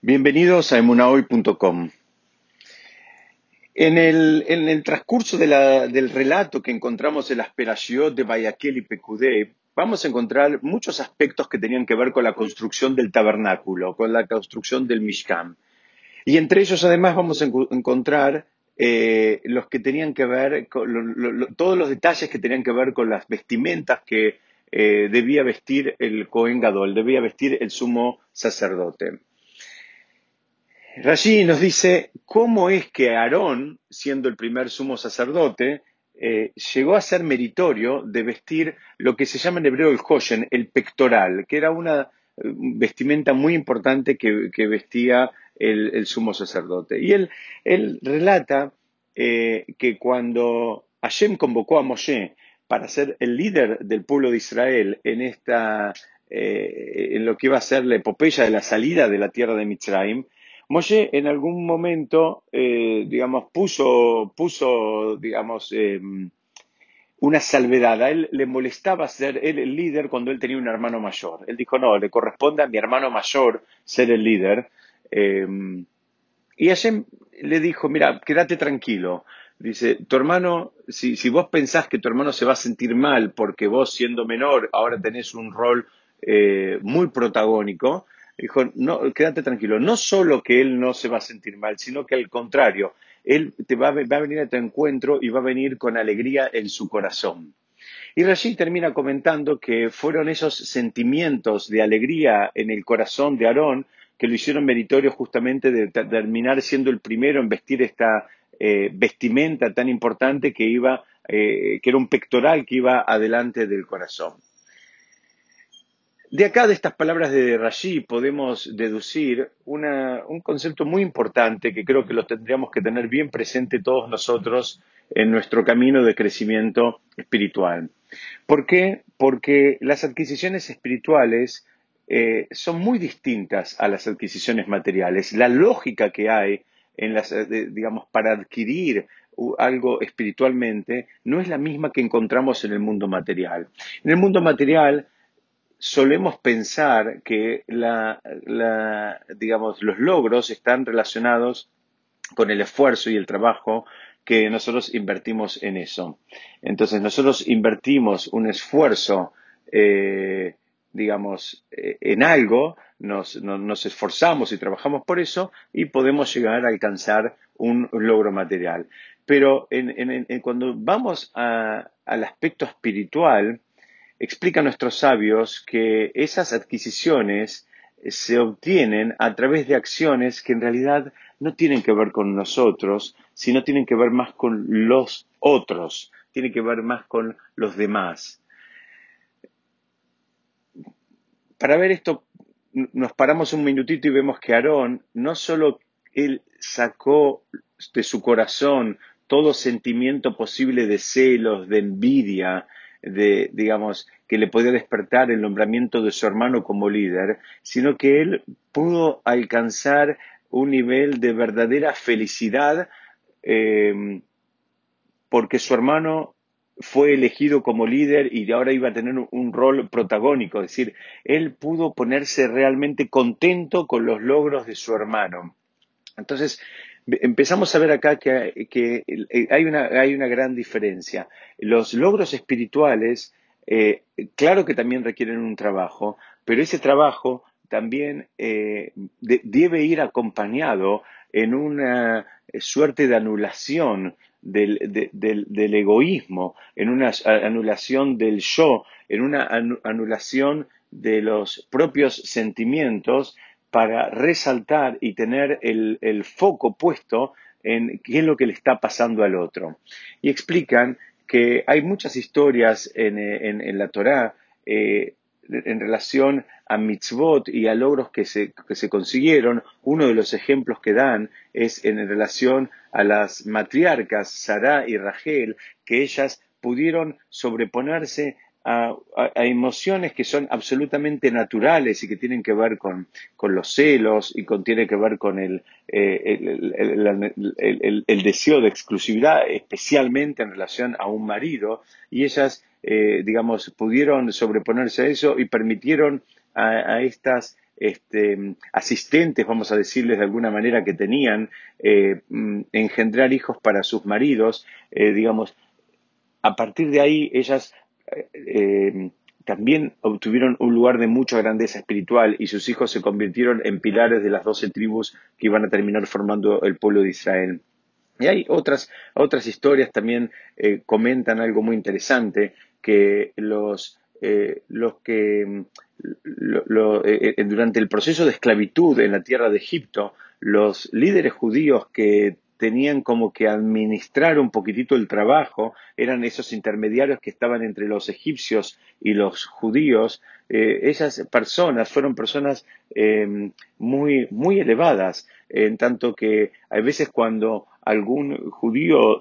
Bienvenidos a emunahoy.com. En el, en el transcurso del relato que encontramos en las Perashiot de Bayaquel y Pecudé, vamos a encontrar muchos aspectos que tenían que ver con la construcción del tabernáculo, con la construcción del Mishkan. Y entre ellos, además, vamos a encontrar eh, los que tenían que ver, con todos los detalles que tenían que ver con las vestimentas que eh, debía vestir el Cohen Gadol, debía vestir el sumo sacerdote. Rashi nos dice cómo es que Aarón, siendo el primer sumo sacerdote, eh, llegó a ser meritorio de vestir lo que se llama en hebreo el hoshen, el pectoral, que era una eh, vestimenta muy importante que, vestía el, sumo sacerdote. Y él, relata eh, que cuando Hashem convocó a Moshe para ser el líder del pueblo de Israel en esta en lo que iba a ser la epopeya de la salida de la tierra de Mitzrayim, Moshe en algún momento, eh, digamos, puso, puso digamos, eh, una salvedad. A él le molestaba ser él el líder cuando él tenía un hermano mayor. Él dijo, no, le corresponde a mi hermano mayor ser el líder. Eh, y Hashem le dijo, mira, quédate tranquilo. Dice, tu hermano, si, si, vos pensás que tu hermano se va a sentir mal porque vos siendo menor ahora tenés un rol eh, muy protagónico, Dijo, no, quédate tranquilo, no solo que él no se va a sentir mal, sino que al contrario, él te va, va a venir a tu encuentro y va a venir con alegría en su corazón. Y Rashid termina comentando que fueron esos sentimientos de alegría en el corazón de Aarón que lo hicieron meritorio justamente de terminar siendo el primero en vestir esta eh, vestimenta tan importante que iba, eh, que era un pectoral que iba adelante del corazón. De acá, de estas palabras de Rashi, podemos deducir un concepto muy importante que creo que lo tendríamos que tener bien presente todos nosotros en nuestro camino de crecimiento espiritual. ¿Por qué? Porque las adquisiciones espirituales eh, son muy distintas a las adquisiciones materiales. La lógica que hay en las, eh, digamos, para adquirir algo espiritualmente no es la misma que encontramos en el mundo material. En el mundo material, solemos pensar que la, la, digamos, los logros están relacionados con el esfuerzo y el trabajo que nosotros invertimos en eso. Entonces, nosotros invertimos un esfuerzo, eh, digamos, eh, en algo, nos, no, nos, esforzamos y trabajamos por eso y podemos llegar a alcanzar un logro material. Pero en, en, en, cuando vamos a, al aspecto espiritual, explican nuestros sabios que esas adquisiciones se obtienen a través de acciones que en realidad no tienen que ver con nosotros, sino tienen que ver más con los otros, tienen que ver más con los demás. Para ver esto, nos paramos un minutito y vemos que Aarón no solo él sacó de su corazón todo sentimiento posible de celos, de envidia, de, digamos, que le podía despertar el nombramiento de su hermano como líder, sino que él pudo alcanzar un nivel de verdadera felicidad eh, porque su hermano fue elegido como líder y ahora iba a tener un rol protagónico, es decir, él pudo ponerse realmente contento con los logros de su hermano. Entonces, empezamos a ver acá que, hay, una, hay, una, gran diferencia. Los logros espirituales, eh, claro que también requieren un trabajo, pero ese trabajo también eh, de, debe ir acompañado en una suerte de anulación del, de, del, del, egoísmo, en una anulación del yo, en una anulación de los propios sentimientos para resaltar y tener el, el, foco puesto en qué es lo que le está pasando al otro. Y explican que hay muchas historias en, en, en la Torá eh, en relación a mitzvot y a logros que se, que se, consiguieron. Uno de los ejemplos que dan es en relación a las matriarcas Sarah y Rachel, que ellas pudieron sobreponerse a, emociones que son absolutamente naturales y que tienen que ver con, con los celos y con, tiene que ver con el, eh, el, deseo de exclusividad, especialmente en relación a un marido, y ellas, eh, digamos, pudieron sobreponerse a eso y permitieron a, estas este, asistentes, vamos a decirles de alguna manera, que tenían, eh, mm, engendrar hijos para sus maridos, digamos, a partir de ahí ellas eh, también obtuvieron un lugar de mucha grandeza espiritual y sus hijos se convirtieron en pilares de las doce tribus que iban a terminar formando el pueblo de Israel. Y hay otras, otras historias también eh, comentan algo muy interesante, que los, eh, los que eh, durante el proceso de esclavitud en la tierra de Egipto, los líderes judíos que tenían como que administrar un poquitito el trabajo, eran esos intermediarios que estaban entre los egipcios y los judíos, eh, esas personas fueron personas em, muy, muy elevadas, en tanto que a veces cuando algún judío,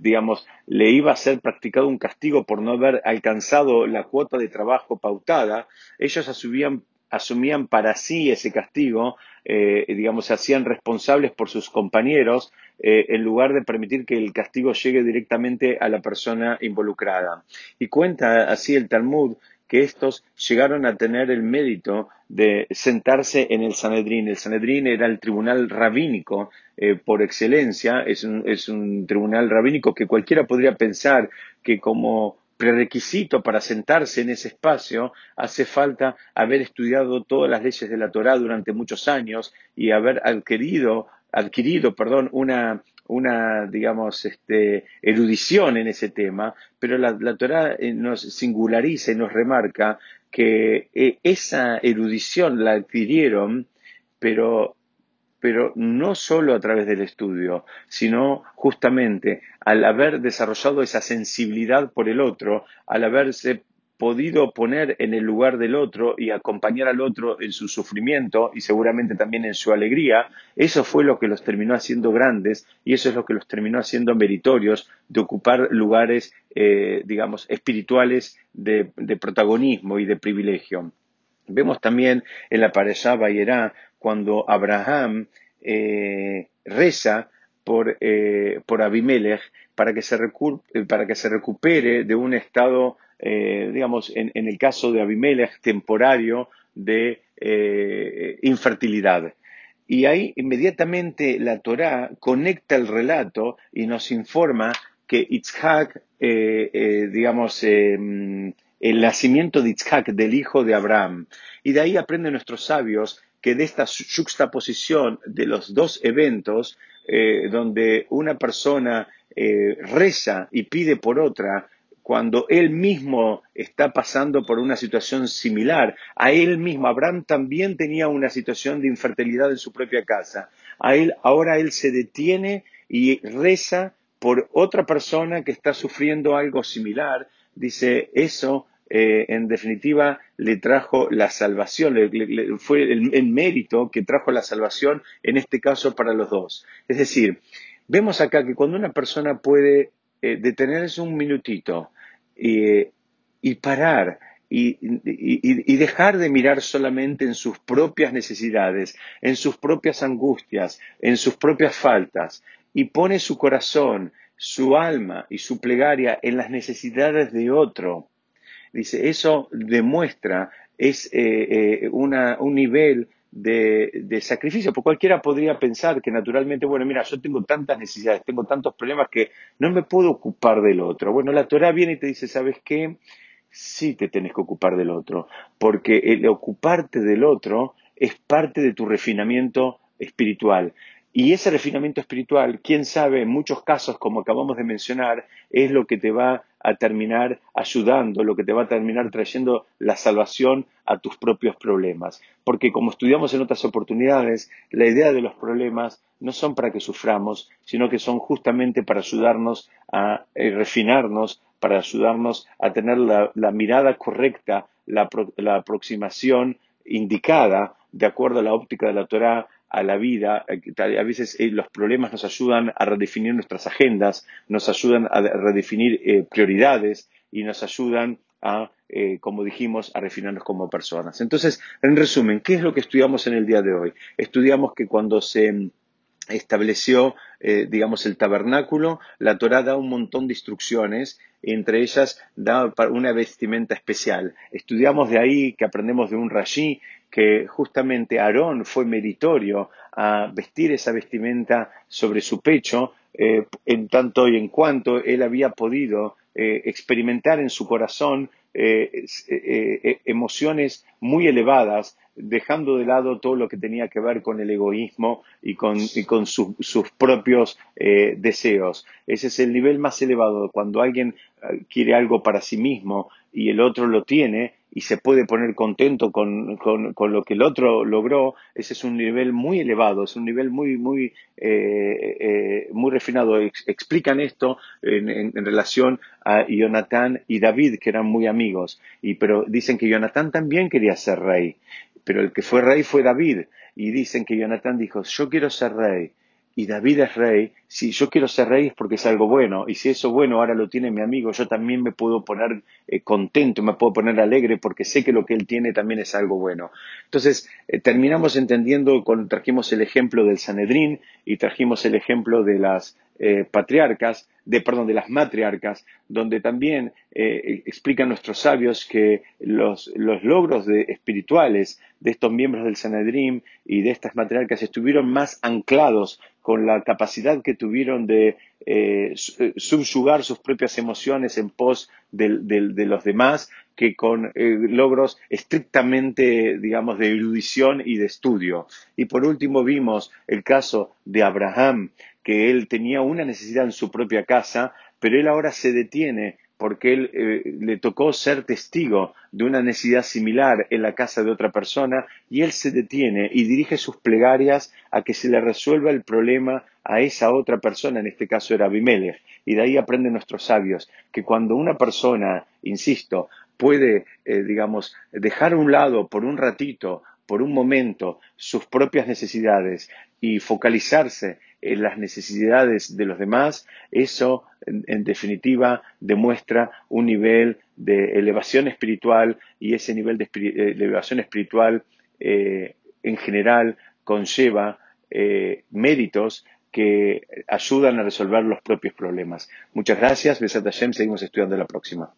digamos, le iba a ser practicado un castigo por no haber alcanzado la cuota de trabajo pautada, ellos asumían asumían para sí ese castigo, eh, digamos, se hacían responsables por sus compañeros eh, en lugar de permitir que el castigo llegue directamente a la persona involucrada. Y cuenta así el Talmud que estos llegaron a tener el mérito de sentarse en el Sanedrín. El Sanedrín era el tribunal rabínico eh, por excelencia, es un, es un tribunal rabínico que cualquiera podría pensar que como prerequisito para sentarse en ese espacio hace falta haber estudiado todas las leyes de la Torá durante muchos años y haber adquirido, adquirido perdón, una, una, digamos, este, erudición en ese tema, pero la, la Torah eh, nos singulariza y nos remarca que eh, esa erudición la adquirieron, pero pero no solo a través del estudio, sino justamente al haber desarrollado esa sensibilidad por el otro, al haberse podido poner en el lugar del otro y acompañar al otro en su sufrimiento y seguramente también en su alegría, eso fue lo que los terminó haciendo grandes y eso es lo que los terminó haciendo meritorios de ocupar lugares, eh, digamos, espirituales de, protagonismo y de privilegio. Vemos también en la Parashá Bayerá cuando Abraham eh, reza por, eh, por Abimelech para que, se para que se recupere de un estado, eh, digamos, en, el caso de Abimelech, temporario de infertilidad. Y ahí inmediatamente la Torá conecta el relato y nos informa que Itzhak, digamos, el nacimiento de Itzhak, del hijo de Abraham. Y de ahí aprenden nuestros sabios que de esta juxtaposición de los dos eventos, eh, donde una persona eh, reza y pide por otra, cuando él mismo está pasando por una situación similar, a él mismo, Abraham también tenía una situación de infertilidad en su propia casa, ahora él se detiene y reza por otra persona que está sufriendo algo similar, dice, eso eh, en definitiva le trajo la salvación, fue el, mérito que trajo la salvación en este caso para los dos. Es decir, vemos acá que cuando una persona puede eh, detenerse un minutito y parar y, y, dejar de mirar solamente en sus propias necesidades, en sus propias angustias, en sus propias faltas, y pone su corazón, su alma y su plegaria en las necesidades de otro, Dice, eso demuestra, es eh, eh, un nivel de, sacrificio, porque cualquiera podría pensar que naturalmente, bueno, mira, yo tengo tantas necesidades, tengo tantos problemas que no me puedo ocupar del otro. Bueno, la Torah viene y te dice, ¿sabes qué? Sí te tenés que ocupar del otro, porque el ocuparte del otro es parte de tu refinamiento espiritual. Y ese refinamiento espiritual, quién sabe, en muchos casos, como acabamos de mencionar, es lo que te va a terminar ayudando, lo que te va a terminar trayendo la salvación a tus propios problemas. Porque como estudiamos en otras oportunidades, la idea de los problemas no son para que suframos, sino que son justamente para ayudarnos a eh, refinarnos, para ayudarnos a tener la, mirada correcta, la, la aproximación indicada de acuerdo a la óptica de la Torah a la vida. Eh, a veces eh, los problemas nos ayudan a redefinir nuestras agendas, nos ayudan a redefinir eh, prioridades y nos ayudan a, como dijimos, a refinarnos como personas. Entonces, en resumen, ¿qué es lo que estudiamos en el día de hoy? Estudiamos que cuando se estableció, digamos, el tabernáculo, la Torá da un montón de instrucciones, entre ellas da una vestimenta especial. Estudiamos de ahí que aprendemos de un Rashi que justamente Aarón fue meritorio a vestir esa vestimenta sobre su pecho, eh, en tanto y en cuanto él había podido eh, experimentar en su corazón eh, emociones muy elevadas, dejando de lado todo lo que tenía que ver con el egoísmo y con, sus propios deseos. Ese es el nivel más elevado. Cuando alguien quiere algo para sí mismo y el otro lo tiene, y se puede poner contento con, lo que el otro logró, ese es un nivel muy elevado, es un nivel muy, muy, eh, eh, muy refinado. explican esto en, relación a Jonatán y David, que eran muy amigos, y, pero dicen que Jonatán también quería ser rey, pero el que fue rey fue David, y dicen que Jonatán dijo, yo quiero ser rey, y David es rey, si yo quiero ser rey es porque es algo bueno, y si eso bueno ahora lo tiene mi amigo, yo también me puedo poner eh, contento, me puedo poner alegre porque sé que lo que él tiene también es algo bueno. Entonces, eh, terminamos entendiendo, cuando trajimos el ejemplo del Sanedrín y trajimos el ejemplo de las eh, patriarcas, de, perdón, de las matriarcas, donde también eh, explican nuestros sabios que los, logros espirituales de estos miembros del Sanedrim y de estas matriarcas estuvieron más anclados con la capacidad que tuvieron de eh, subyugar sus propias emociones en pos de, los demás que con logros estrictamente, digamos, de erudición y de estudio. Y por último vimos el caso de Abraham, que él tenía una necesidad en su propia casa, pero él ahora se detiene porque él eh, le tocó ser testigo de una necesidad similar en la casa de otra persona y él se detiene y dirige sus plegarias a que se le resuelva el problema a esa otra persona, en este caso era Abimelech. Y de ahí aprenden nuestros sabios que cuando una persona, insisto, puede, eh, digamos, dejar a un lado por un ratito, por un momento, sus propias necesidades y focalizarse en las necesidades de los demás, eso en, definitiva demuestra un nivel de elevación espiritual y ese nivel de, eh, elevación espiritual eh, en general conlleva eh, méritos que ayudan a resolver los propios problemas. Muchas gracias. Besat Hashem. Seguimos estudiando la próxima.